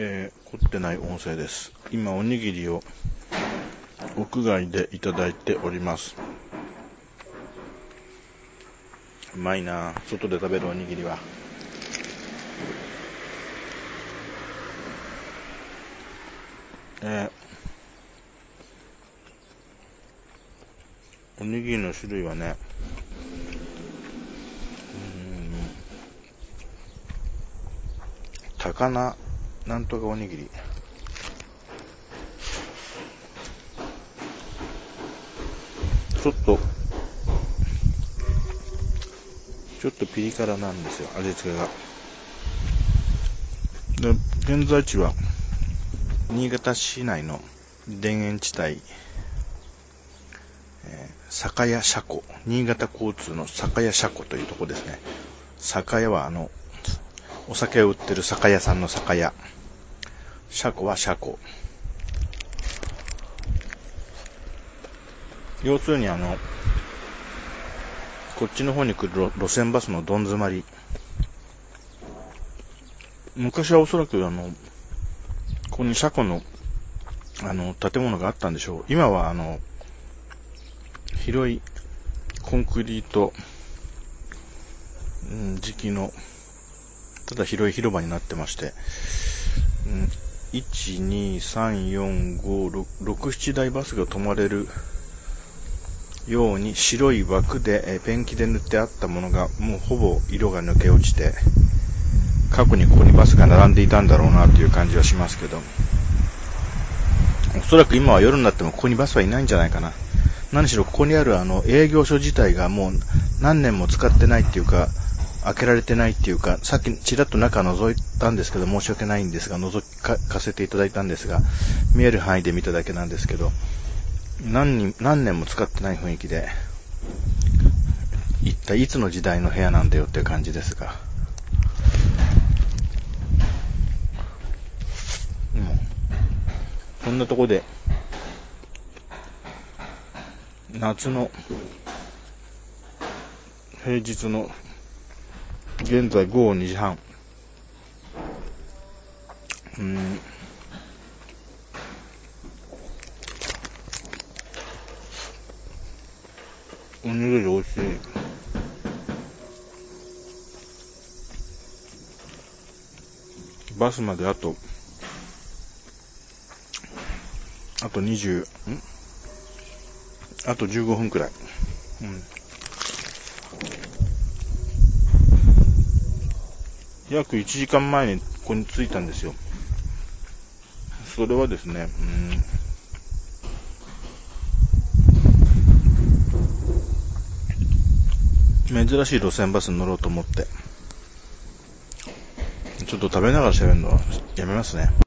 えー、凝ってない音声です。今、おにぎりを屋外でいただいております。うまいな外で食べるおにぎりは。えー、おにぎりの種類はね、高菜なんとかおにぎり。ちょっと、ちょっとピリ辛なんですよ、味付けが。で、現在地は、新潟市内の田園地帯、えー、酒屋車庫、新潟交通の酒屋車庫というとこですね。酒屋はあの、お酒を売ってる酒屋さんの酒屋。車庫は車庫。要するにあの、こっちの方に来る路線バスのどん詰まり。昔はおそらくあの、ここに車庫の、あの、建物があったんでしょう。今はあの、広いコンクリート、うん、時期の、ただ広い広場になってまして、うん、1,2,3,4,5,6,7台バスが止まれるように白い枠で、ペンキで塗ってあったものがもうほぼ色が抜け落ちて、過去にここにバスが並んでいたんだろうなという感じはしますけど、おそらく今は夜になってもここにバスはいないんじゃないかな。何しろここにあるあの営業所自体がもう何年も使ってないっていうか、開けられてないっていうか、さっきちらっと中覗いたんですけど、申し訳ないんですが、覗かせていただいたんですが、見える範囲で見ただけなんですけど、何人、何年も使ってない雰囲気で、一体いつの時代の部屋なんだよっていう感じですが。うん。こんなとこで、夏の平日の現在午後2時半。うん。おにぎり美味しい。バスまであと、あと20、ん？あと15分くらい。うん。約1時間前にここに着いたんですよ。それはですね、うん、珍しい路線バスに乗ろうと思って、ちょっと食べながら喋るのはやめますね。